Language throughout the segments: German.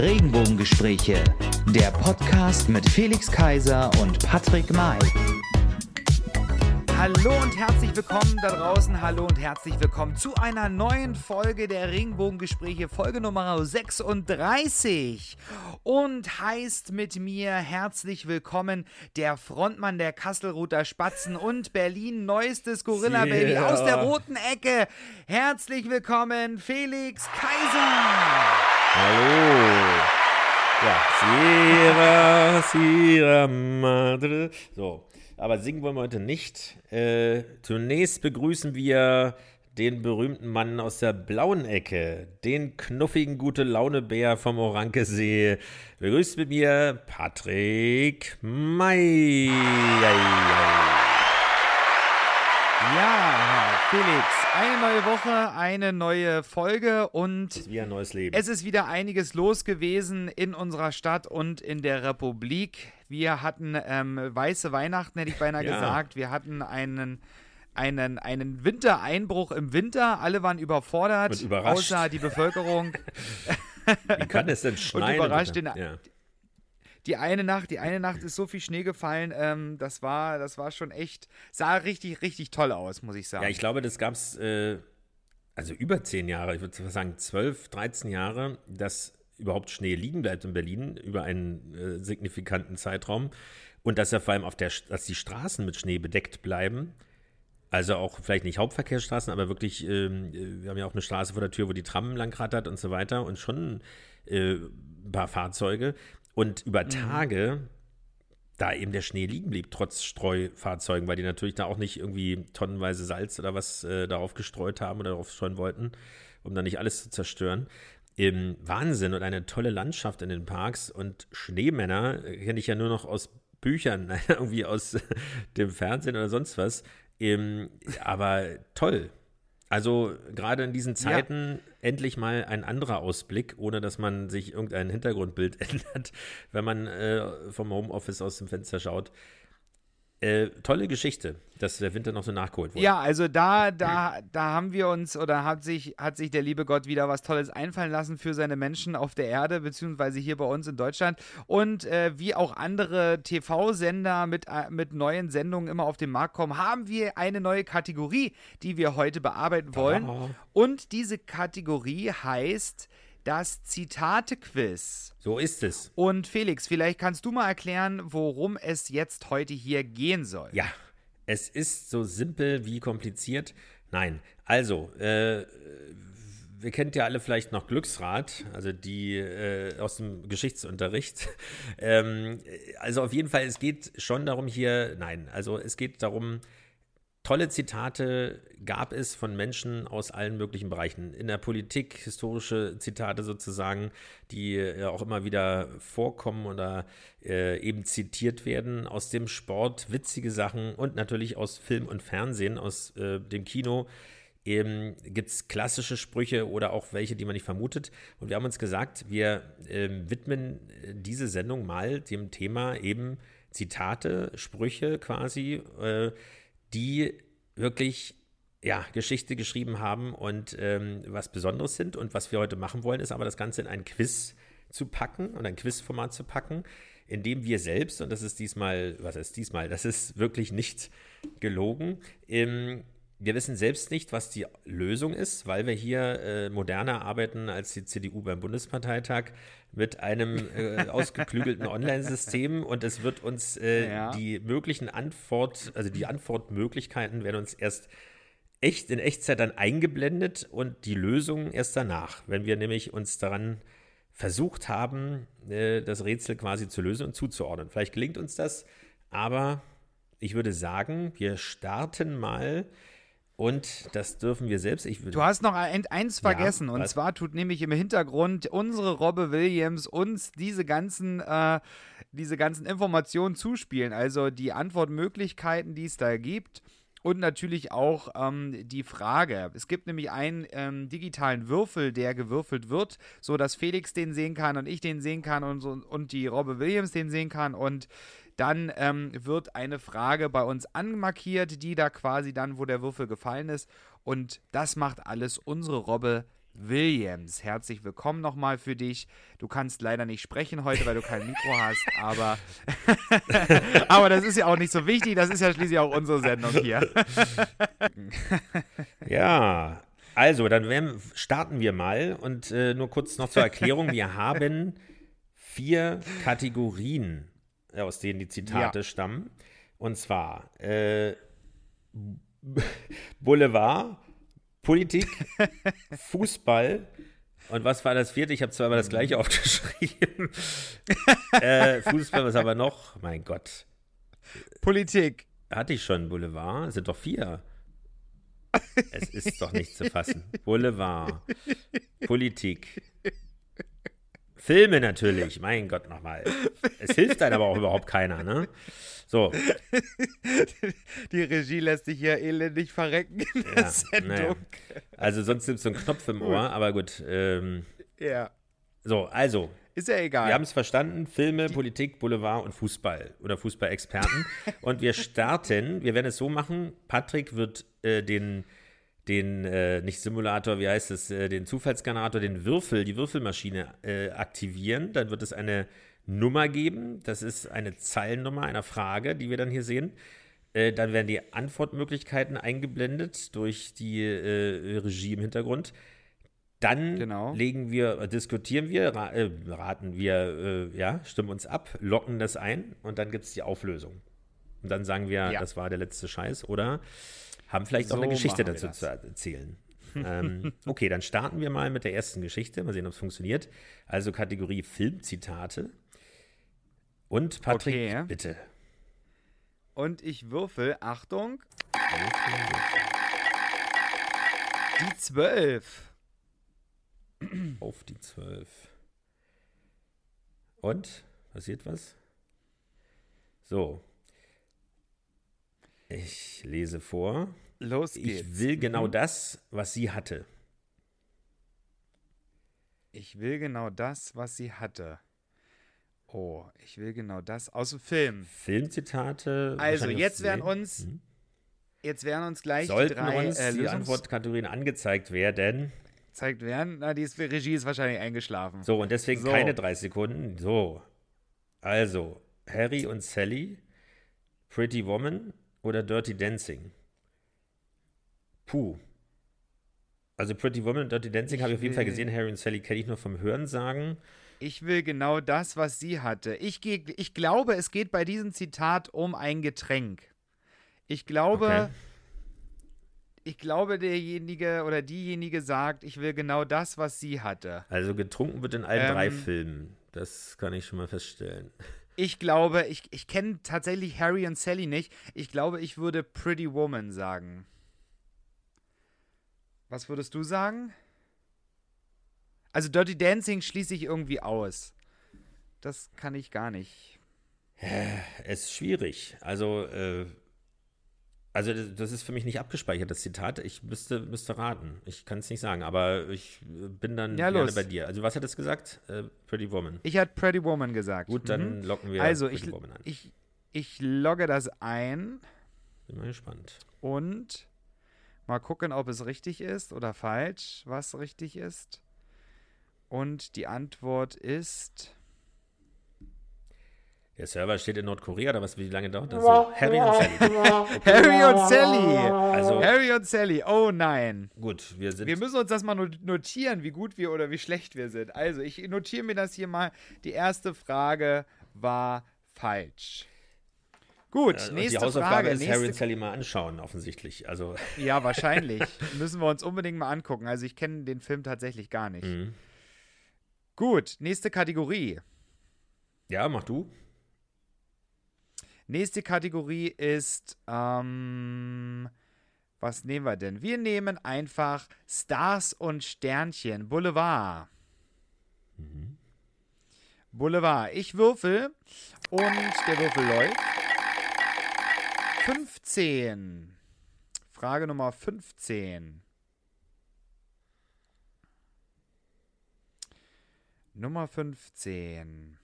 Regenbogengespräche, der Podcast mit Felix Kaiser und Patrick May. Hallo und herzlich willkommen da draußen. Hallo und herzlich willkommen zu einer neuen Folge der Regenbogengespräche, Folge Nummer 36. Und heißt mit mir herzlich willkommen der Frontmann der Kasselruther Spatzen und Berlin neuestes Gorilla Baby Yeah. aus der roten Ecke. Herzlich willkommen, Felix Kaiser. Hallo. Ja, Sierra, Sierra Madre. So, aber singen wollen wir heute nicht. Äh, zunächst begrüßen wir den berühmten Mann aus der blauen Ecke, den knuffigen gute Laune-Bär vom Orankesee. Begrüßt mit mir Patrick May. Ja, Felix, eine neue Woche, eine neue Folge und Wie ein neues Leben. Es ist wieder einiges los gewesen in unserer Stadt und in der Republik. Wir hatten ähm, weiße Weihnachten, hätte ich beinahe Ja. gesagt. Wir hatten einen, einen, einen Wintereinbruch im Winter. Alle waren überfordert, Und außer die Bevölkerung. Wie kann es denn schneien? überrascht den- ja. Die eine Nacht, die eine Nacht ist so viel Schnee gefallen. Ähm, das war, das war schon echt, sah richtig, richtig toll aus, muss ich sagen. Ja, ich glaube, das gab es äh, also über zehn Jahre, ich würde sagen zwölf, 13 Jahre, dass überhaupt Schnee liegen bleibt in Berlin über einen äh, signifikanten Zeitraum und dass er vor allem auf der, dass die Straßen mit Schnee bedeckt bleiben. Also auch vielleicht nicht Hauptverkehrsstraßen, aber wirklich, ähm, äh, wir haben ja auch eine Straße vor der Tür, wo die Tram lang rattert und so weiter und schon äh, ein paar Fahrzeuge. Und über Tage da eben der Schnee liegen blieb, trotz Streufahrzeugen, weil die natürlich da auch nicht irgendwie tonnenweise Salz oder was äh, darauf gestreut haben oder darauf streuen wollten, um da nicht alles zu zerstören. Im Wahnsinn und eine tolle Landschaft in den Parks und Schneemänner äh, kenne ich ja nur noch aus Büchern, irgendwie aus dem Fernsehen oder sonst was. Ähm, aber toll. Also gerade in diesen Zeiten endlich mal ein anderer Ausblick, ohne dass man sich irgendein Hintergrundbild ändert, wenn man äh, vom Homeoffice aus dem Fenster schaut. Äh, tolle Geschichte, dass der Winter noch so nachgeholt wurde. Ja, also da, da, da haben wir uns oder hat sich, hat sich der liebe Gott wieder was Tolles einfallen lassen für seine Menschen auf der Erde, beziehungsweise hier bei uns in Deutschland. Und äh, wie auch andere TV-Sender mit, äh, mit neuen Sendungen immer auf den Markt kommen, haben wir eine neue Kategorie, die wir heute bearbeiten wollen. Und diese Kategorie heißt das Zitate-Quiz. So ist es. Und Felix, vielleicht kannst du mal erklären, worum es jetzt heute hier gehen soll. Ja, es ist so simpel wie kompliziert. Nein, also, äh, wir kennt ja alle vielleicht noch Glücksrad, also die äh, aus dem Geschichtsunterricht. ähm, also auf jeden Fall, es geht schon darum hier, nein, also es geht darum, tolle Zitate gab es von Menschen aus allen möglichen Bereichen. In der Politik, historische Zitate sozusagen, die äh, auch immer wieder vorkommen oder äh, eben zitiert werden. Aus dem Sport witzige Sachen und natürlich aus Film und Fernsehen, aus äh, dem Kino. Eben gibt es klassische Sprüche oder auch welche, die man nicht vermutet. Und wir haben uns gesagt, wir ähm, widmen äh, diese Sendung mal dem Thema eben Zitate, Sprüche quasi, äh, die wirklich ja, Geschichte geschrieben haben und ähm, was Besonderes sind. Und was wir heute machen wollen, ist aber das Ganze in ein Quiz zu packen und ein Quizformat zu packen, in dem wir selbst, und das ist diesmal, was ist diesmal, das ist wirklich nicht gelogen, ähm, wir wissen selbst nicht, was die Lösung ist, weil wir hier äh, moderner arbeiten als die CDU beim Bundesparteitag mit einem äh, ausgeklügelten Online-System und es wird uns äh, Ja. die möglichen Antwort, also die Antwortmöglichkeiten werden uns erst echt in Echtzeit dann eingeblendet und die Lösung erst danach, wenn wir nämlich uns daran versucht haben, äh, das Rätsel quasi zu lösen und zuzuordnen. Vielleicht gelingt uns das, aber ich würde sagen, wir starten mal und das dürfen wir selbst. Ich Du hast noch ein, eins vergessen und was? zwar tut nämlich im Hintergrund unsere Robbe Williams uns diese ganzen, äh, diese ganzen Informationen zuspielen. Also die Antwortmöglichkeiten, die es da gibt und natürlich auch ähm, die Frage. Es gibt nämlich einen ähm, digitalen Würfel, der gewürfelt wird, so dass Felix den sehen kann und ich den sehen kann und, so, und die Robbe Williams den sehen kann und dann ähm, wird eine Frage bei uns anmarkiert, die da quasi dann, wo der Würfel gefallen ist. Und das macht alles unsere Robbe Williams. Herzlich willkommen nochmal für dich. Du kannst leider nicht sprechen heute, weil du kein Mikro hast, aber, aber das ist ja auch nicht so wichtig. Das ist ja schließlich auch unsere Sendung hier. Ja, also dann werden, starten wir mal und äh, nur kurz noch zur Erklärung. Wir haben vier Kategorien, aus denen die Zitate Ja. stammen. Und zwar äh, Boulevard, Politik, Fußball. Und was war das vierte? Ich habe zweimal das gleiche aufgeschrieben. äh, Fußball, was aber noch? Mein Gott. Politik. Hatte ich schon Boulevard? Es sind doch vier. Es ist doch nicht zu fassen. Boulevard. Politik. Filme natürlich. Mein Gott, nochmal. Es hilft einem aber auch überhaupt keiner, ne? So, Die Regie lässt dich hier elendig verrecken in der ja, Sendung. naja. Also sonst nimmst du einen Knopf im Ohr, aber gut. Ähm, Ja. so, also, Ist ja egal. Wir haben es verstanden. Filme, Politik, Boulevard und Fußball oder Fußballexperten. und wir starten, wir werden es so machen, Patrick wird äh, den, den äh, nicht Simulator, wie heißt es, äh, den Zufallsgenerator, den Würfel, die Würfelmaschine äh, aktivieren. Dann wird es eine Nummer geben. Das ist eine Zeilennummer einer Frage, die wir dann hier sehen. Äh, dann werden die Antwortmöglichkeiten eingeblendet durch die äh, Regie im Hintergrund. Dann Genau. legen wir, äh, diskutieren wir, ra äh, raten wir, äh, ja, stimmen uns ab, locken das ein und dann gibt es die Auflösung. Und dann sagen wir, Ja. das war der letzte Scheiß oder haben vielleicht auch So eine Geschichte dazu zu erzählen. ähm, okay, dann starten wir mal mit der ersten Geschichte. Mal sehen, ob es funktioniert. Also Kategorie Filmzitate. Und Patrick, Okay. bitte. Und ich würfel, Achtung, die 12. Auf die zwölf. Und? Passiert was? So. Ich lese vor. Los geht's. Ich will genau das, was sie hatte. Ich will genau das, was sie hatte. Oh, ich will genau das aus dem Film. Filmzitate. Also, jetzt werden uns Mhm. Jetzt werden uns gleich Sollten die drei uns äh, die Antwortkategorien angezeigt werden. gezeigt werden. Na, die ist- Regie ist wahrscheinlich eingeschlafen. So, und deswegen So. keine drei Sekunden. So. Also, Harry und Sally, Pretty Woman oder Dirty Dancing? Puh. Also Pretty Woman und Dirty Dancing habe ich auf jeden Fall gesehen. Harry und Sally kenne ich nur vom Hören sagen. Ich will genau das, was sie hatte. Ich, geh, ich glaube, es geht bei diesem Zitat um ein Getränk. Ich glaube, Okay. ich glaube, derjenige oder diejenige sagt, ich will genau das, was sie hatte. Also getrunken wird in allen Ähm. drei Filmen. Das kann ich schon mal feststellen. Ich glaube, ich, ich kenne tatsächlich Harry und Sally nicht. Ich glaube, ich würde Pretty Woman sagen. Was würdest du sagen? Also Dirty Dancing schließe ich irgendwie aus. Das kann ich gar nicht. Es ist schwierig. Also, äh, also das- ist für mich nicht abgespeichert, das Zitat. Ich müsste, müsste raten. Ich kann es nicht sagen, aber ich äh, bin dann Ja, gerne los. bei dir. Also was hat es gesagt? Äh, Pretty Woman. Ich hatte Pretty Woman gesagt. Gut, dann Mhm. locken wir Also, Pretty ich, Woman an. ich, ich logge das ein Bin mal gespannt. und mal gucken, ob es richtig ist oder falsch, was richtig ist. Und die Antwort ist. Der Server steht in Nordkorea, oder was, wie lange dauert das? So, Harry und Sally. Harry und Sally! Also, Harry und Sally, oh nein. gut, wir sind. Wir müssen uns das mal not- notieren, wie gut wir oder wie schlecht wir sind. Also, ich notiere mir das hier mal. Die erste Frage war falsch. Gut, äh, und nächste die Hausaufgabe Frage. ist, Harry und Nächste, Sally mal anschauen, offensichtlich. Also, ja, wahrscheinlich. Müssen wir uns unbedingt mal angucken. Also, ich kenne den Film tatsächlich gar nicht. mhm. Gut, nächste Kategorie. ja, mach du. Nächste Kategorie ist, ähm, was nehmen wir denn? Wir nehmen einfach Stars und Sternchen, Boulevard. Boulevard. Ich würfel und der Würfel läuft. 15. Frage Nummer 15. Nummer 15.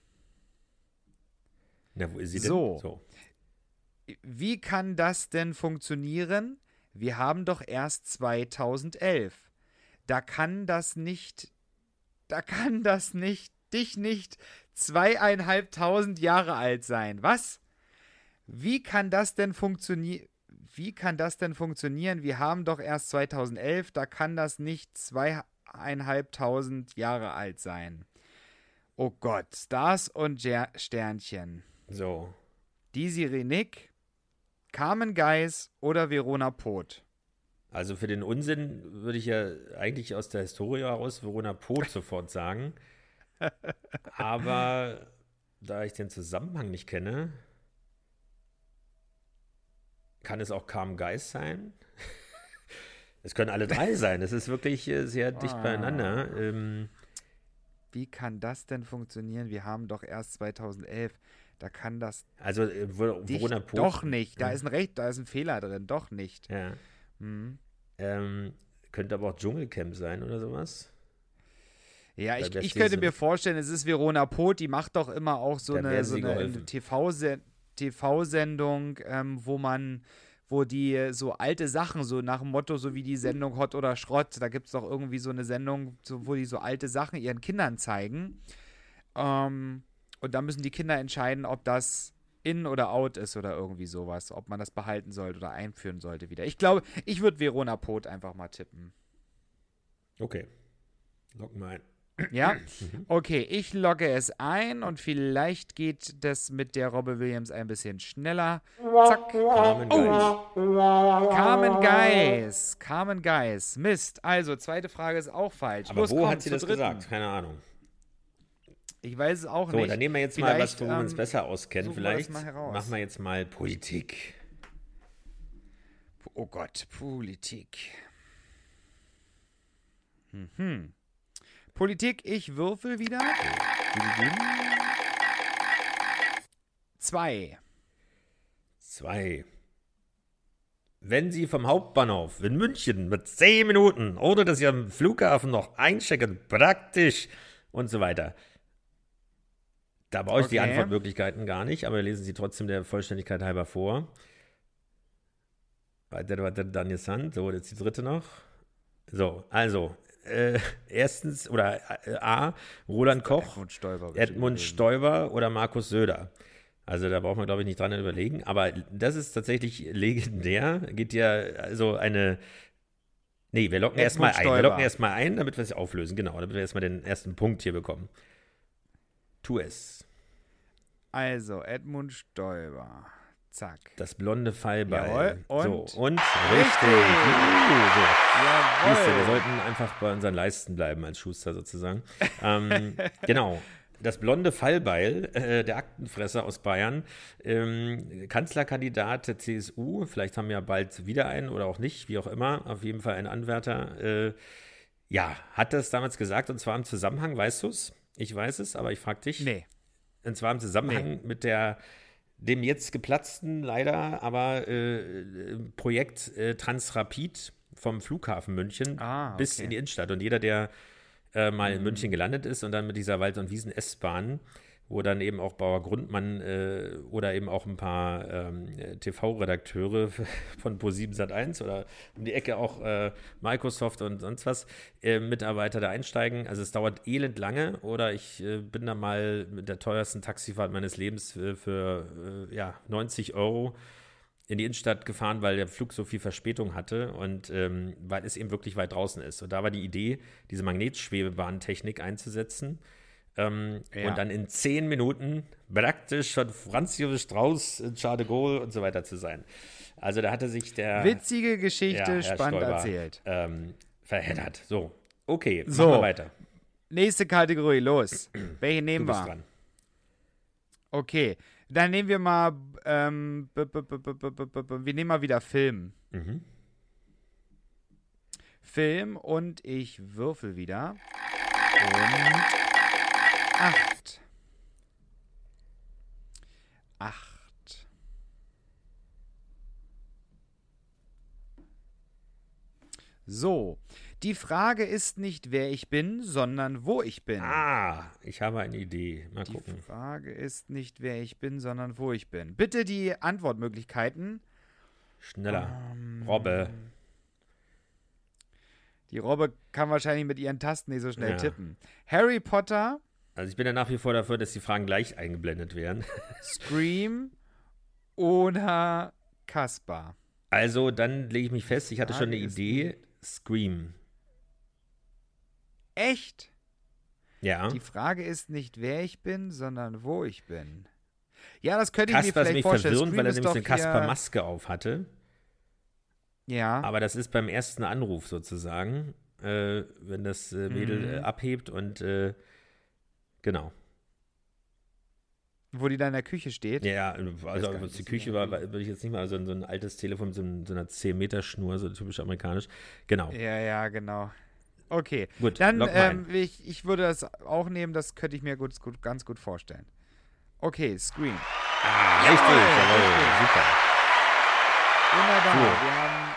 Na, wo ist sie denn? So. Wie kann das denn funktionieren? Wir haben doch erst 2011. da kann das nicht, da kann das nicht, dich nicht zweieinhalbtausend Jahre alt sein. Was? Wie kann das denn funktionieren? Wie kann das denn funktionieren? Wir haben doch erst 2011, da kann das nicht zweieinhalbtausend Jahre alt sein. Oh Gott, Stars und Sternchen. So. Desiree Nick, Carmen Geis oder Verona Poth. Also für den Unsinn würde ich ja eigentlich aus der Historie heraus Verona Poth sofort sagen. Aber da ich den Zusammenhang nicht kenne, kann es auch Carmen Geis sein. Es können alle drei sein. Es ist wirklich äh, sehr dicht Ah. beieinander. Ähm, Wie kann das denn funktionieren? Wir haben doch erst 2011. Da kann das also äh, Verona Poth. doch nicht. Da ist ein Recht, da ist ein Fehler drin. Doch nicht. Ja. Hm. Ähm, könnte aber auch Dschungelcamp sein oder sowas. Ja, ich, ich könnte mir vorstellen, es ist Verona Poth, die macht doch immer auch so eine, so eine TV-Sendung, ähm, wo man, wo die so alte Sachen, so nach dem Motto, so wie die Sendung Hot oder Schrott, da gibt es doch irgendwie so eine Sendung, wo die so alte Sachen ihren Kindern zeigen. Ähm, und da müssen die Kinder entscheiden, ob das in oder out ist oder irgendwie sowas, ob man das behalten sollte oder einführen sollte wieder. Ich glaube, ich würde Verona Poth einfach mal tippen. Okay. Locken wir ein. Ja? Okay, ich logge es ein und vielleicht geht das mit der Robbe Williams ein bisschen schneller. Zack. Carmen Geis. Carmen Geis. Carmen Geis. Mist. Also, zweite Frage ist auch falsch. Aber Los, wo komm, hat sie das dritten. gesagt? Keine Ahnung. Ich weiß es auch So, nicht. dann nehmen wir jetzt mal was, Vielleicht, wo wir uns ähm, besser auskennen. wir Vielleicht heraus. machen wir jetzt mal Politik. Oh Gott, Politik. Mhm. Politik, ich würfel wieder. Zwei. Zwei. Wenn Sie vom Hauptbahnhof in München mit 10 Minuten oder dass Sie am Flughafen noch einchecken, praktisch und so weiter. Da brauche ich die Okay. Antwortmöglichkeiten gar nicht, aber lesen Sie trotzdem der Vollständigkeit halber vor. Weiter, weiter, dann ist Hand. So, jetzt die dritte noch. So, also, äh, erstens, oder äh, A, Roland Koch. Edmund Stoiber. Edmund. Stoiber oder Markus Söder. Also da braucht man, glaube ich, nicht dran überlegen. Aber das ist tatsächlich legendär. Geht ja also eine. Nee, wir locken erstmal ein. Wir locken erstmal ein, damit wir es auflösen. Genau, damit wir erstmal den ersten Punkt hier bekommen. Tu es. Also, Edmund Stoiber. Zack. Das blonde Fallbeil. Jawohl. Und? so, und Richtig. richtig. Uh, so. Siehst du, wir sollten einfach bei unseren Leisten bleiben als Schuster sozusagen. ähm, genau. Das blonde Fallbeil, äh, der Aktenfresser aus Bayern, ähm, Kanzlerkandidat der CSU, vielleicht haben wir ja bald wieder einen oder auch nicht, wie auch immer, auf jeden Fall ein Anwärter, äh, ja, hat das damals gesagt und zwar im Zusammenhang, weißt du es? Ich weiß es, aber ich frage dich. Nee. Und zwar im Zusammenhang mit der dem jetzt geplatzten, leider, aber äh, Projekt äh, Transrapid vom Flughafen München Ah, bis okay. Mhm. in die Innenstadt. Und jeder, der äh, mal in München gelandet ist und dann mit dieser Wald- und Wiesen-S-Bahn, wo dann eben auch Bauer Grundmann äh, oder eben auch ein paar ähm, TV-Redakteure von Pro7 Sat1 oder um die Ecke auch äh, Microsoft und sonst was äh, Mitarbeiter da einsteigen. Also es dauert elend lange oder ich äh, bin da mal mit der teuersten Taxifahrt meines Lebens äh, für äh, ja, 90 Euro in die Innenstadt gefahren, weil der Flug so viel Verspätung hatte und ähm, weil es eben wirklich weit draußen ist. Und da war die Idee, diese Magnetschwebebahntechnik einzusetzen ähm, ja. Und dann in zehn Minuten praktisch schon Franz Josef Strauß, Charles de Gaulle und so weiter zu sein. Also da hatte sich der. Witzige Geschichte, ja, spannend Stoiber, erzählt. Ähm, verheddert. So, okay, so. machen wir weiter. Nächste Kategorie, los. Welche nehmen du bist wir? Dran. Okay, dann nehmen wir mal. Ähm, wir nehmen mal wieder Film. Mhm. Film und ich würfel wieder. Und acht. Acht. So, die Frage ist nicht, wer ich bin, sondern wo ich bin. Ah, ich habe eine Idee. Mal Die gucken. Frage ist nicht, wer ich bin, sondern wo ich bin. Bitte die Antwortmöglichkeiten. Schneller. Ähm, Robbe. Die Robbe kann wahrscheinlich mit ihren Tasten nicht so schnell Ja. tippen. Harry Potter, Also ich bin ja nach wie vor dafür, dass die Fragen gleich eingeblendet werden. Scream oder Kaspar. Also dann lege ich mich fest, ich hatte schon eine Idee. Scream. Echt? Ja. Die Frage ist nicht, wer ich bin, sondern wo ich bin. Ja, das könnte ich mir Kasper ist vielleicht mich vorstellen. verwirrend, Scream weil er nämlich eine Kasper-Maske auf hatte. Ja, Aber das ist beim ersten Anruf sozusagen, äh, wenn das äh, Mädel Mhm. äh, abhebt und äh, genau. wo die da in der Küche steht. Ja, also nicht, was die Küche war, würde ich jetzt nicht mal so, ein- so ein altes Telefon mit so, so einer 10-Meter-Schnur, so typisch amerikanisch. Genau. Ja, ja, genau. Okay, Gut, dann ähm, ich, ich würde das auch nehmen, das könnte ich mir gut, gut, ganz gut vorstellen. Okay, Scream. Ah, richtig, jawohl, richtig. super. Wunderbar, So. wir haben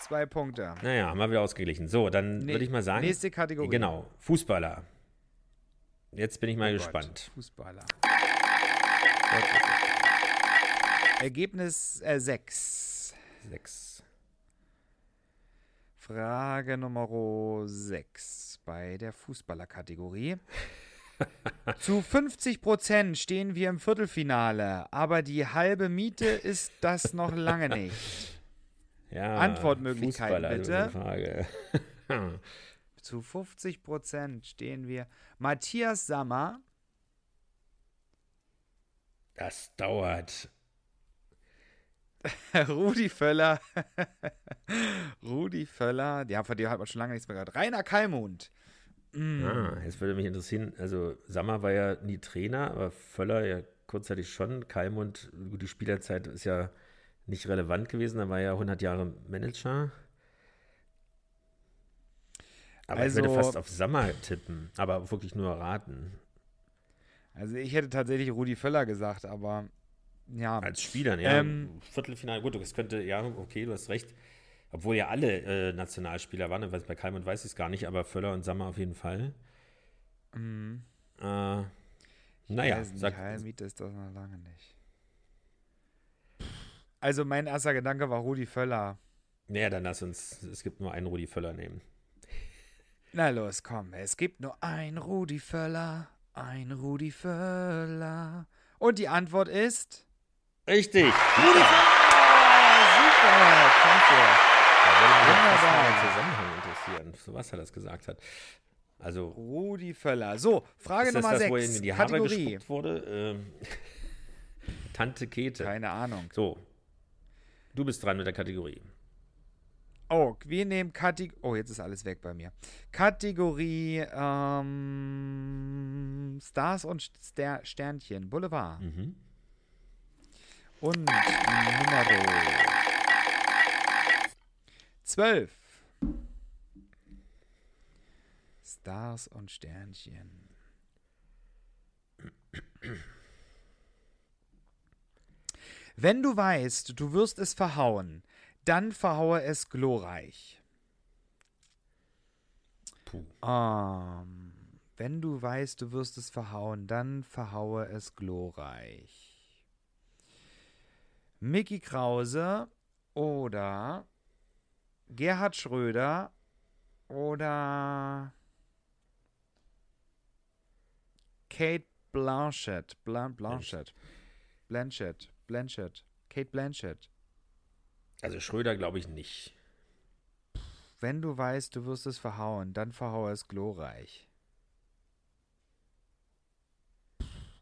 zwei Punkte. Naja, haben wir wieder ausgeglichen. So, dann Nee, würde ich mal sagen, Nächste Kategorie. genau, Fußballer. Jetzt bin ich mal Oh gespannt. Fußballer. Gott, Gott. Ergebnis äh, 6. Sechs. Frage Nummer 6 bei der Fußballerkategorie. Zu 50 Prozent stehen wir im Viertelfinale, aber die halbe Miete ist das noch lange nicht. Ja, Antwortmöglichkeiten, Fußballer, bitte. Zu 50 Prozent stehen wir. Matthias Sammer, Das dauert. Rudi Völler, Rudi Völler, ja, von dir hat man schon lange nichts mehr gehört. Rainer Kallmund, Mm. Ah, jetzt würde mich interessieren, also Sammer war ja nie Trainer, aber Völler ja kurzzeitig schon. Kalmund, gut, die Spielerzeit ist ja nicht relevant gewesen, er war ja 100 Jahre Manager. Aber ich würde Also- fast auf Sammer tippen, aber wirklich nur raten. Also ich hätte tatsächlich Rudi Völler gesagt, aber ja. Als Spieler, ja. Ähm, Viertelfinale, gut, das könnte, ja, okay, du hast recht. Obwohl ja alle äh, Nationalspieler waren, weiß, bei Kalmund weiß ich es gar nicht, aber Völler und Sammer auf jeden Fall. Mhm. Äh, naja, Weiß nicht, sag, Heilmiete ist das noch lange nicht. Also mein erster Gedanke war Rudi Völler. naja, dann lass uns, es gibt nur einen Rudi Völler nehmen. Na los, komm, es gibt nur ein Rudi Völler, ein Rudi Völler. Und die Antwort ist Richtig! Rudi Völler! Super, klasse. Da würde mich jetzt fast Wunderbar. mal der Zusammenhang interessieren, so was er das gesagt hat. Also, Rudi Völler. So, Frage ist das Nummer das, wo ihm 6. in die Haare Kategorie. gespuckt wurde? Ähm, Tante Kete. Keine Ahnung. So, du bist dran mit der Kategorie. Oh, wir nehmen Kategorie. Oh, jetzt ist alles weg bei mir. Kategorie ähm, Stars und Ster Sternchen. Boulevard. Mhm. Und Nummer 12. Stars und Sternchen. Wenn du weißt, du wirst es verhauen, dann verhaue es glorreich. Puh. Ähm, wenn du weißt, du wirst es verhauen, dann verhaue es glorreich. Mickey Krause oder Gerhard Schröder oder Kate Blanchett. Blan Blanchett. Blanchett. Blanchett. Kate Blanchett. Also Schröder glaube ich nicht. Wenn du weißt, du wirst es verhauen, dann verhaue es glorreich.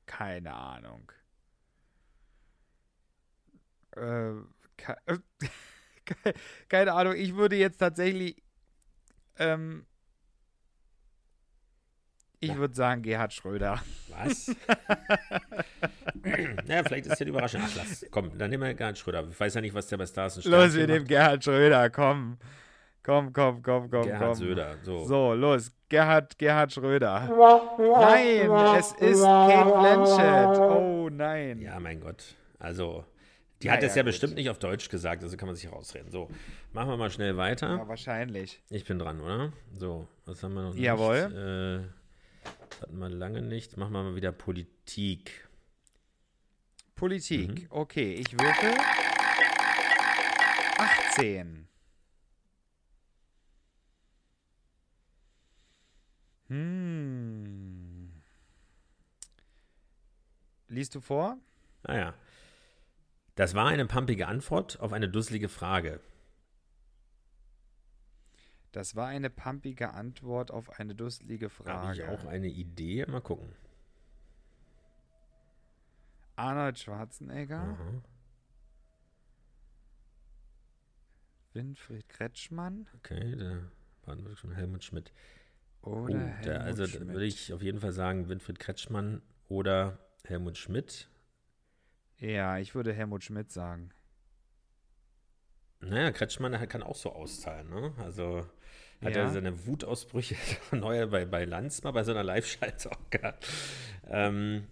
Keine Ahnung. Äh, ke ke- keine Ahnung, ich würde jetzt tatsächlich. Ähm, ich Ja. würde sagen Gerhard Schröder. Was? naja, vielleicht ist ja die Überraschung. Ach, lass. Komm, dann nehmen wir Gerhard Schröder. Ich weiß ja nicht, was der bei Stars und Los, wir nehmen Gerhard Schröder, komm. Komm, komm, komm, komm, Gerhard komm. Söder. So. So, los. Gerhard, Gerhard Schröder. Nein, es ist Kate Blanchett. Oh nein. Ja, mein Gott. Also, die Na hat es ja, ja bestimmt nicht auf Deutsch gesagt, also kann man sich rausreden. So, machen wir mal schnell weiter. Ja, wahrscheinlich. Ich bin dran, oder? So, was haben wir noch? Jawohl. Nicht? Äh, das hatten wir lange nicht. Machen wir mal wieder Politik. Politik. Mhm. Okay, ich würfel. 18. Hm. Liest du vor? Naja. Das war eine pumpige Antwort auf eine dusselige Frage. Das war eine pumpige Antwort auf eine dusselige Habe ich Frage. auch eine Idee? Mal gucken. Arnold Schwarzenegger, Aha. Winfried Kretschmann Okay, da waren wir schon Helmut Schmidt. oder Oh, Helmut da, also Schmidt. würde ich auf jeden Fall sagen Winfried Kretschmann oder Helmut Schmidt. Ja, ich würde Helmut Schmidt sagen. Naja, Kretschmann der kann auch so auszahlen, ne? Also hat er Ja. seine Wutausbrüche neuer bei, bei Lanz mal bei so einer Live-Schalte auch gehabt. Ähm,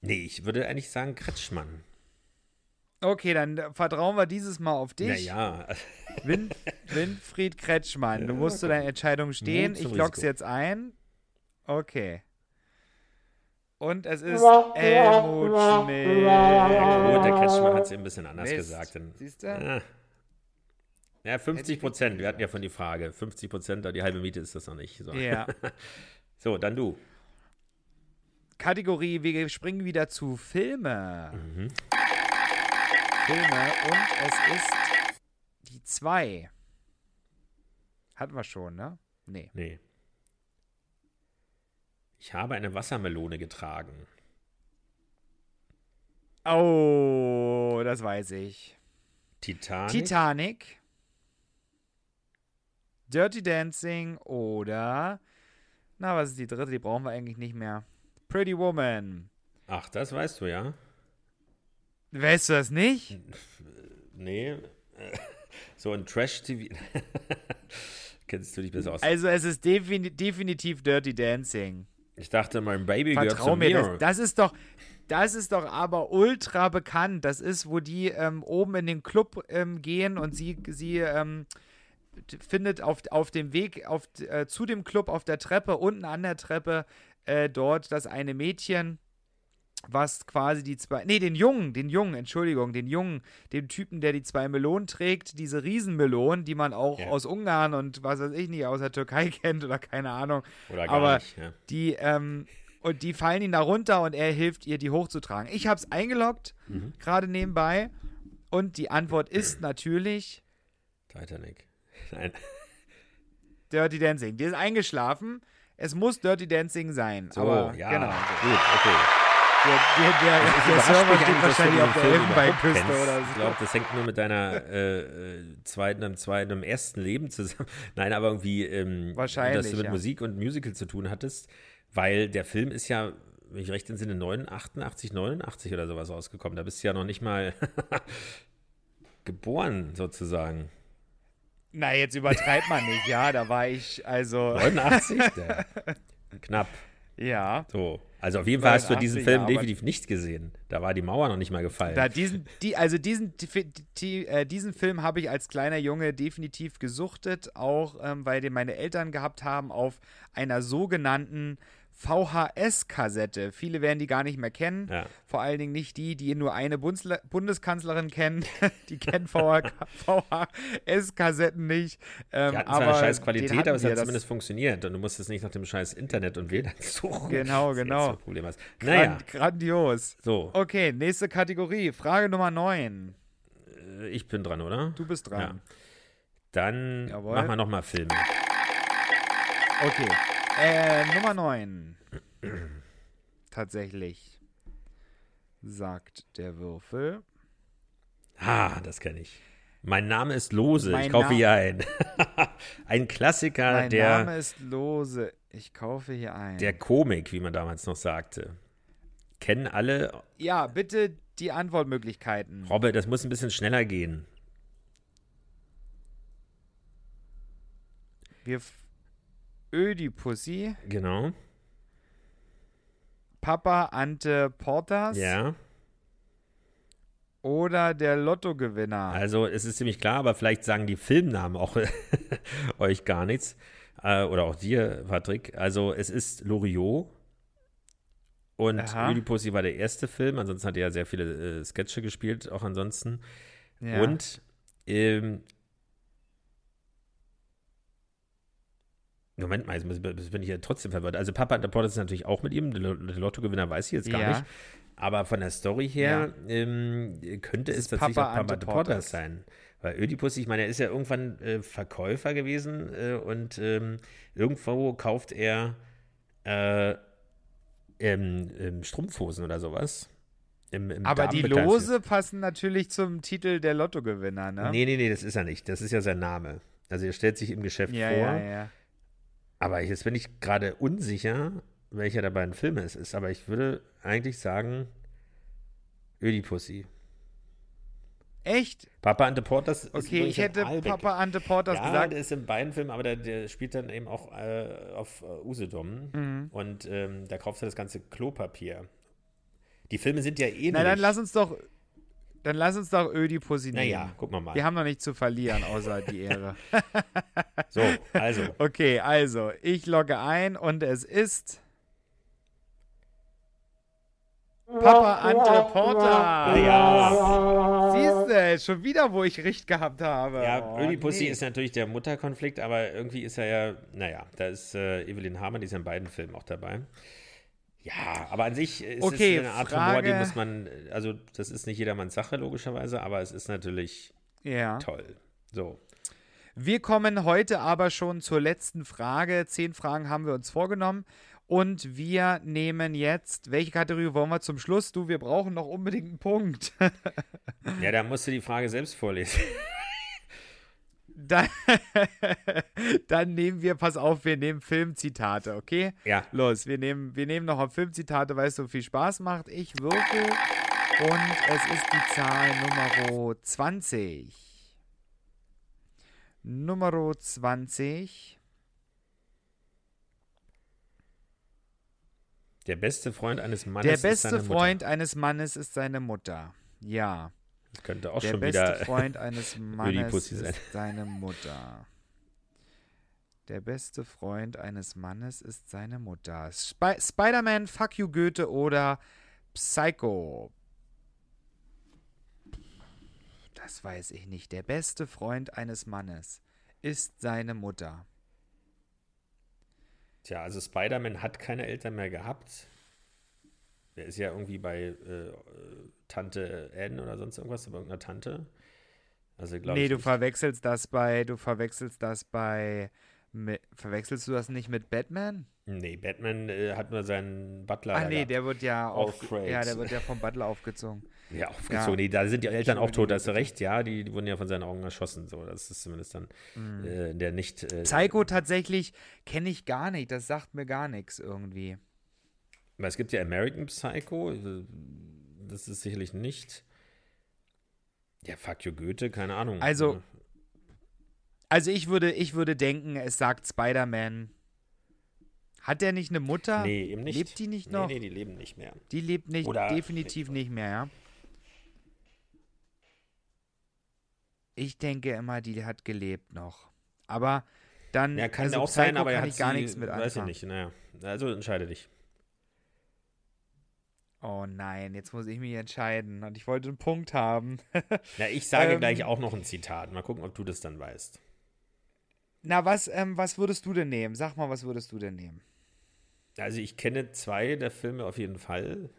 nee, ich würde eigentlich sagen Kretschmann. Okay, dann vertrauen wir dieses Mal auf dich. Naja, Win Winfried Kretschmann, du musst zu deiner Entscheidung stehen. Ich lock's Risiko. jetzt ein. Okay. Und es ist Helmut Schmidt. ja, gut, der Kretschmann hat es ein bisschen anders Mist. gesagt. Siehst du? ja. Ja, 50 Prozent. Wir hatten ja von die Frage. 50 Prozent, die halbe Miete ist das noch nicht. So, Ja. so dann du. Kategorie, wir springen wieder zu Filme. Mhm. Filme und es ist die 2. Hatten wir schon, ne? Nee. Nee. Ich habe eine Wassermelone getragen. Oh, das weiß ich. Titanic. Titanic, Dirty Dancing oder, na, was ist die dritte? Die brauchen wir eigentlich nicht mehr. Pretty Woman. Ach, das weißt du ja. Weißt du das nicht? Nee. So ein Trash-TV. Kennst du dich besser aus? Also es ist defini definitiv Dirty Dancing. Ich dachte, mein Baby gehört Vertrau zu mir, mir. das, das ist doch, das ist doch aber ultra bekannt. Das ist, wo die ähm, oben in den Club ähm, gehen und sie, sie ähm, findet auf, auf dem Weg auf, äh, zu dem Club auf der Treppe, unten an der Treppe, äh, dort das eine Mädchen, was quasi die zwei, nee, den Jungen, den Jungen, Entschuldigung, den Jungen, den Typen, der die zwei Melonen trägt, diese Riesenmelonen, die man auch Ja. aus Ungarn und was weiß ich nicht, aus der Türkei kennt oder keine Ahnung. Oder gar aber nicht. Ja. die, ähm, und die fallen ihn da runter und er hilft ihr, die hochzutragen. Ich habe es eingeloggt, Mhm. gerade nebenbei. Und die Antwort ist natürlich Titanic. Nein. Dirty Dancing. Die ist eingeschlafen. Es muss Dirty Dancing sein. So, aber ja. genau. Gut, okay. Der, der, der, der Server steht wahrscheinlich auf der Elfenbeinküste oder Ich so. glaube, das hängt nur mit deiner äh, äh, zweiten, im zweiten, im ersten Leben zusammen. Nein, aber irgendwie, ähm, Wahrscheinlich, dass du mit ja. Musik und Musical zu tun hattest, weil der Film ist ja, wenn ich recht entsinne, 89, 89 oder sowas rausgekommen. Da bist du ja noch nicht mal geboren, sozusagen. Na, jetzt übertreibt man nicht. Ja, da war ich, also, 89? Der, knapp. ja. So. Also auf jeden Fall hast du 89, diesen Film ja, aber- definitiv nicht gesehen. Da war die Mauer noch nicht mal gefallen. Da diesen, die, also diesen, die, die, äh, diesen Film habe ich als kleiner Junge definitiv gesuchtet, auch ähm, weil den meine Eltern gehabt haben auf einer sogenannten VHS-Kassette. Viele werden die gar nicht mehr kennen. Ja. Vor allen Dingen nicht die, die nur eine Bundsle Bundeskanzlerin kennen. die kennen VHS-Kassetten nicht. Ähm, Die hatten aber zwar eine scheiß Qualität, aber es hat zumindest funktioniert. Und du musstest nicht nach dem scheiß Internet und WLAN suchen. Genau, genau. das Problem hast. Naja, Grand, grandios. so, Okay, nächste Kategorie. Frage Nummer 9. äh, ich bin dran, oder? Du bist dran. Ja. Dann Jawohl. machen wir nochmal Filme. Okay. Äh, Nummer 9. Tatsächlich. Sagt der Würfel. Ah, das kenne ich. Mein Name ist Lose, Mein ich kaufe Na- hier ein. ein Klassiker Mein der, Name ist Lose. Ich kaufe hier ein. der Komik, wie man damals noch sagte. Kennen alle. ja, bitte die Antwortmöglichkeiten. Robbe, das muss ein bisschen schneller gehen. Wir Ödipussy, Genau. Papa Ante Portas Ja. oder der Lottogewinner. Also es ist ziemlich klar, aber vielleicht sagen die Filmnamen auch euch gar nichts. Äh, oder auch dir, Patrick. Also es ist Loriot. Und Aha. Ödipussy war der erste Film. Ansonsten hat er ja sehr viele äh, Sketche gespielt, auch ansonsten. ja. Und ähm, Moment mal, jetzt bin ich ja trotzdem verwirrt. Also Papa und der Porter ist natürlich auch mit ihm. Der Lottogewinner weiß ich jetzt gar Ja. nicht. Aber von der Story her ähm, könnte es tatsächlich Papa auch Papa Porter Portas. sein. Weil Ödipus, ich meine, er ist ja irgendwann äh, Verkäufer gewesen äh, und ähm, irgendwo kauft er äh, ähm, ähm, Strumpfhosen oder sowas. Im, im Aber die. Lose passen natürlich zum Titel der Lottogewinner, ne? Nee, nee, nee, das ist er nicht. Das ist ja sein Name. Also er stellt sich im Geschäft ja, vor. ja, ja. Aber jetzt bin ich gerade unsicher, welcher der beiden Filme es ist. Aber ich würde eigentlich sagen Ödipussy. Echt? Papa Ante Portas ist Okay, ich hätte. Papa Ante Portas ja, gesagt. der ist in beiden Filmen, aber der, der spielt dann eben auch äh, auf äh, Usedom. Mhm. Und ähm, da kauft er das ganze Klopapier. Die Filme sind ja ähnlich. Na, dann lass uns doch, dann lass uns doch Ödipussy nehmen. Naja, gucken wir mal. Wir haben noch nichts zu verlieren, außer die Ehre. So, also. Okay, also, ich logge ein und es ist Papa Ante Porter. Ja, Siehst du, schon wieder, wo ich recht gehabt habe. ja Oh, Ödipussy nee. ist natürlich der Mutterkonflikt, aber irgendwie ist er ja, naja, da ist äh, Evelyn Hamann, die ist ja in beiden Filmen auch dabei. Ja, aber an sich ist Okay, es eine Art Humor, die Frage- muss man, also das ist nicht jedermanns Sache, logischerweise, aber es ist natürlich Ja. toll. So. Wir kommen heute aber schon zur letzten Frage. Zehn Fragen haben wir uns vorgenommen. Und wir nehmen jetzt, welche Kategorie wollen wir zum Schluss? Du, wir brauchen noch unbedingt einen Punkt. Ja, da musst du die Frage selbst vorlesen. Dann, dann nehmen wir, pass auf, wir nehmen Filmzitate, okay? Ja, Los, wir nehmen, wir nehmen noch auf Filmzitate, weil es so viel Spaß macht. Ich würfel und es ist die Zahl Nummer 20. Nummer 20. der beste Freund eines Mannes Der ist seine beste. Freund eines Mannes ist seine Mutter. Ja. Könnte auch Der schon beste wieder Freund eines Mannes ist seine Mutter. Der beste Freund eines Mannes ist seine Mutter. Spi Spider-Man, Fuck You Goethe oder Psycho. Das weiß ich nicht. Der beste Freund eines Mannes ist seine Mutter. Tja, also Spider-Man hat keine Eltern mehr gehabt. Der ist ja irgendwie bei äh, Tante Anne oder sonst irgendwas, bei irgendeiner Tante. Also glaube Nee, ich. du nicht. verwechselst das bei, du verwechselst das bei, mi- verwechselst du das nicht mit Batman? Nee, Batman äh, hat nur seinen Butler. Ah nee, der wird ja auf, ja, der wird ja vom Butler aufgezogen. Ja, aufgezogen. Ja. Nee, da sind die Eltern auch tot, da hast du recht, ja. Die, die wurden ja von seinen Augen erschossen. So, das ist zumindest dann Mhm. äh, der nicht. Äh, Psycho tatsächlich kenne ich gar nicht, das sagt mir gar nichts irgendwie. Weil es gibt ja American Psycho, äh, das ist sicherlich nicht. Ja, fuck you Goethe, keine Ahnung. Also, Also ich würde, ich würde denken, es sagt Spider-Man. Hat der nicht eine Mutter? nee, eben nicht. Lebt die nicht Nee, noch? Nee, die leben nicht mehr. Die lebt nicht, Oder- definitiv nicht mehr, ja. Ich denke immer, die hat gelebt noch. Aber dann, Ja, kann also auch sein, Psycho aber er hat ich gar sie, nichts mit Weiß ich anfangen. nicht, naja. Also entscheide dich. Oh nein, jetzt muss ich mich entscheiden und ich wollte einen Punkt haben. Na, ich sage Ähm, gleich auch noch ein Zitat. Mal gucken, ob du das dann weißt. Na, was, ähm, was würdest du denn nehmen? Sag mal, was würdest du denn nehmen? Also ich kenne zwei der Filme auf jeden Fall.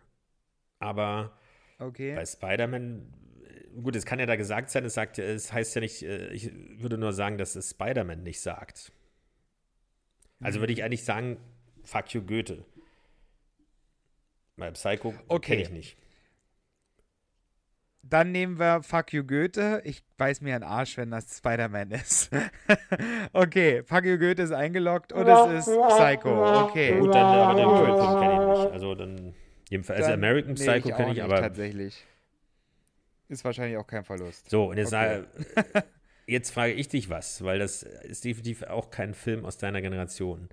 Aber Okay. bei Spider-Man, äh, gut, es kann ja da gesagt sein, es sagt es heißt ja nicht, äh, ich würde nur sagen, dass es Spider-Man nicht sagt. Also Mhm. würde ich eigentlich sagen, fuck you Goethe. Bei Psycho Okay. kenne ich nicht. Dann nehmen wir Fuck You Goethe. Ich weiß mir einen Arsch, wenn das Spider-Man ist. okay, Fuck You Goethe ist eingeloggt und es ist Psycho. Okay. Gut, dann aber den Film kenne ich nicht. Also dann, jedenfalls, also Dann- American nee, Psycho kenne ich, nicht, aber Tatsächlich. Ist wahrscheinlich auch kein Verlust. So, und jetzt, Okay. sage, jetzt frage ich dich was, weil das ist definitiv auch kein Film aus deiner Generation.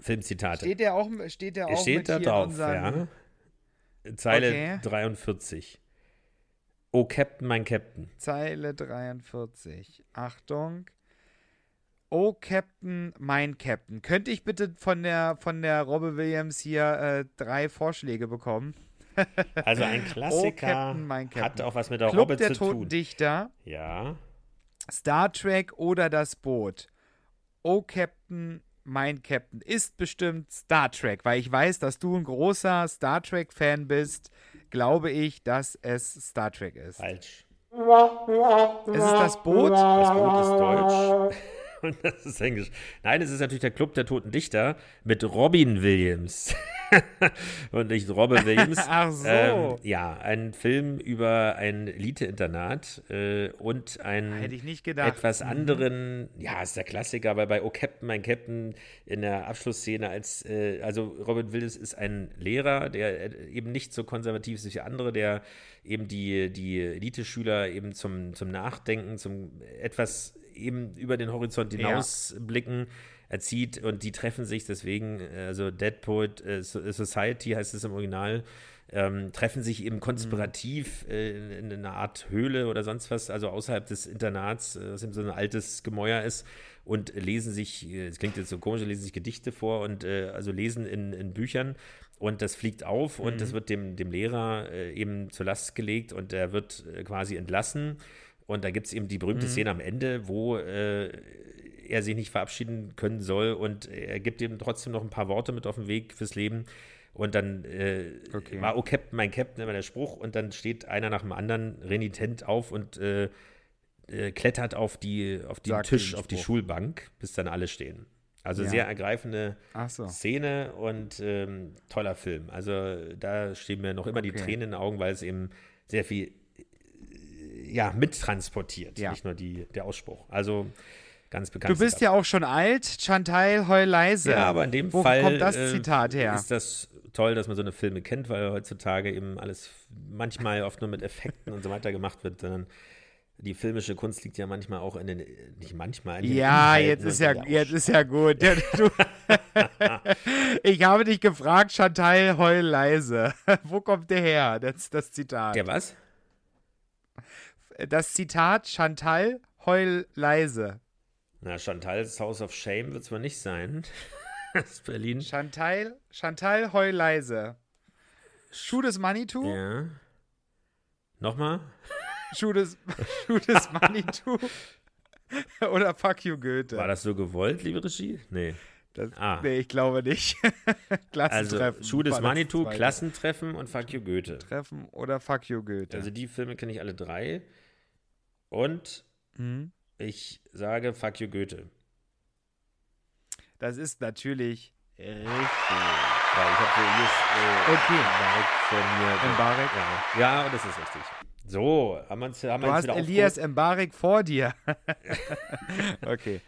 Filmzitate. Steht der auch, steht der auch steht mit da hier drauf, ja. Zeile Okay. 43. Oh, Captain, mein Captain. Zeile 43. Achtung. Oh, Captain, mein Captain. Könnte ich bitte von der, von der Robbe Williams hier äh, drei Vorschläge bekommen? Also ein Klassiker Captain, mein hat Captain. auch was mit der Club Robbe der zu Toten tun. Dichter, Ja. Star Trek oder das Boot? Oh Captain, mein Captain ist bestimmt Star Trek, weil ich weiß, dass du ein großer Star Trek-Fan bist, glaube ich, dass es Star Trek ist. Falsch. Es ist das Boot. Das Boot ist deutsch. Und das ist Englisch. Nein, es ist natürlich der Club der Toten Dichter mit Robin Williams. und nicht Robin Williams. Ach so. Ähm, ja, ein Film über ein Elite-Internat äh, und einen etwas Mhm. anderen, ja, ist der Klassiker, weil bei Oh Captain, mein Captain in der Abschlussszene als, äh, also Robin Williams ist ein Lehrer, der äh, eben nicht so konservativ ist wie andere, der eben die, die Elite-Schüler eben zum, zum Nachdenken, zum etwas eben über den Horizont Ja. hinausblicken erzieht und die treffen sich deswegen, also Dead Poet äh, So- Society heißt es im Original, ähm, treffen sich eben konspirativ äh, in, in einer Art Höhle oder sonst was, also außerhalb des Internats, äh, was eben so ein altes Gemäuer ist und lesen sich, äh, es klingt jetzt so komisch, lesen sich Gedichte vor und äh, also lesen in, in Büchern und das fliegt auf und das wird dem, dem Lehrer äh, eben zur Last gelegt und er wird äh, quasi entlassen und da gibt es eben die berühmte Szene am Ende, wo äh, er sich nicht verabschieden können soll und er gibt ihm trotzdem noch ein paar Worte mit auf den Weg fürs Leben. Und dann äh, Okay. war, oh Captain, mein Captain, immer der Spruch. Und dann steht einer nach dem anderen renitent auf und äh, äh, klettert auf, die, auf den Sagt Tisch, den auf die. Schulbank, bis dann alle stehen. Also Ja. sehr ergreifende so. Szene und ähm, toller Film. Also da stehen mir noch immer die Okay. Tränen in den Augen, weil es eben sehr viel ja, mittransportiert, Ja. nicht nur die, der Ausspruch. Also ganz Du bekannt. bist ja auch schon alt, Chantal, heul leise. Ja, aber in dem Wo Fall kommt das äh, Zitat her? ist das toll, dass man so eine Filme kennt, weil heutzutage eben alles manchmal oft nur mit Effekten und so weiter gemacht wird, sondern die filmische Kunst liegt ja manchmal auch in den, nicht manchmal, in den Ja, Inhalten jetzt ist ja, jetzt ist ja gut. Ja, Du, ich habe dich gefragt, Chantal, heul leise. Wo kommt der her, das, das Zitat? Der was? Das Zitat, Chantal, heul leise. Na, Chantal's House of Shame wird es wohl nicht sein. das ist Berlin. Chantal, Chantal, heul leise. Schuh des Manitou? Ja. Nochmal? Schuh des, Schuh des Manitou? Oder Fuck you Goethe? War das so gewollt, liebe Regie? Nee. Das, Ah. Nee, ich glaube nicht. Also Klassentreffen. Schuh des Manitou. Klassentreffen und Fuck you Goethe. Treffen oder Fuck you Goethe. Also die Filme kenne ich alle drei. Und Mhm. ich sage Fuck you Goethe. Das ist natürlich richtig. Weil ich habe so Elias äh, Okay. Von mir. Mbarek? Ja. ja, und das ist richtig. So, haben wir uns haben Du hast Elias? Mbarek vor dir. okay.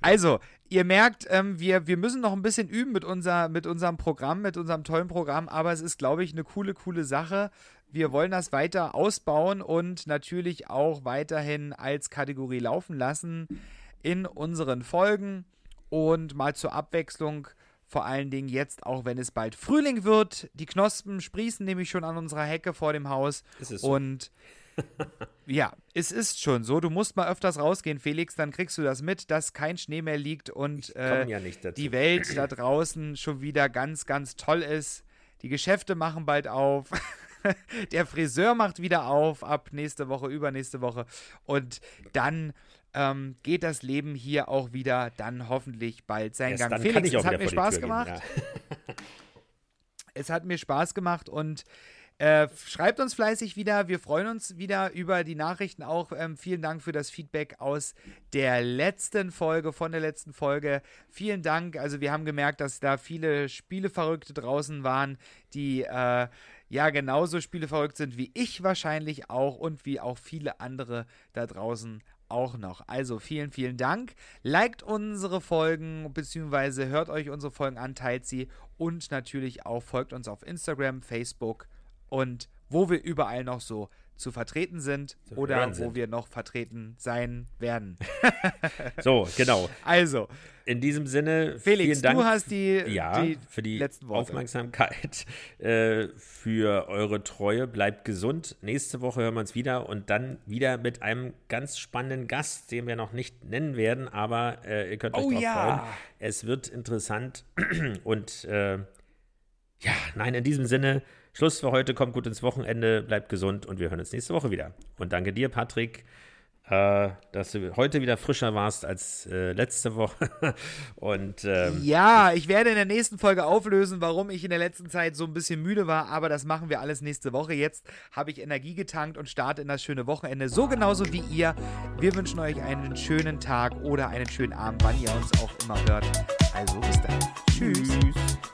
Also, ihr merkt, ähm, wir, wir müssen noch ein bisschen üben mit, unser, mit unserem Programm, mit unserem tollen Programm, aber es ist, glaube ich, eine coole, coole Sache. Wir wollen das weiter ausbauen und natürlich auch weiterhin als Kategorie laufen lassen in unseren Folgen und mal zur Abwechslung. Vor allen Dingen jetzt, auch wenn es bald Frühling wird. Die Knospen sprießen nämlich schon an unserer Hecke vor dem Haus. Ist es so? Und ja, es ist schon so. Du musst mal öfters rausgehen, Felix, dann kriegst du das mit, dass kein Schnee mehr liegt und äh, ja die Welt da draußen schon wieder ganz, ganz toll ist. Die Geschäfte machen bald auf. Der Friseur macht wieder auf ab nächste Woche, übernächste Woche. Und dann ähm, geht das Leben hier auch wieder dann hoffentlich bald seinen Erst Gang. Felix, es hat mir Spaß gehen, gemacht. ja. Es hat mir Spaß gemacht und äh, schreibt uns fleißig wieder. Wir freuen uns wieder über die Nachrichten auch. Ähm, vielen Dank für das Feedback aus der letzten Folge, von der letzten Folge. Vielen Dank. Also wir haben gemerkt, dass da viele Spieleverrückte draußen waren, die äh, ja genauso Spieleverrückt sind wie ich wahrscheinlich auch und wie auch viele andere da draußen auch noch. Also vielen, vielen Dank. Liked unsere Folgen, beziehungsweise hört euch unsere Folgen an, teilt sie und natürlich auch folgt uns auf Instagram, Facebook und wo wir überall noch so zu vertreten sind Zu oder wo wir noch vertreten sein werden. So, genau. Also, In diesem Sinne, Felix, vielen Dank. du hast die, ja, die für die. Aufmerksamkeit, äh, für eure Treue. Bleibt gesund. Nächste Woche hören wir uns wieder und dann wieder mit einem ganz spannenden Gast, den wir noch nicht nennen werden, aber äh, ihr könnt euch Oh drauf ja. freuen. Es wird interessant und äh, ja, nein, in diesem Sinne, Schluss für heute, kommt gut ins Wochenende, bleibt gesund und wir hören uns nächste Woche wieder. Und danke dir, Patrick. äh, dass du heute wieder frischer warst als äh, letzte Woche. Und ähm, Ja, ich werde in der nächsten Folge auflösen, warum ich in der letzten Zeit so ein bisschen müde war, aber das machen wir alles nächste Woche. Jetzt habe ich Energie getankt und starte in das schöne Wochenende, so genauso wie ihr. Wir wünschen euch einen schönen Tag oder einen schönen Abend, wann ihr uns auch immer hört. Also bis dann. Tschüss.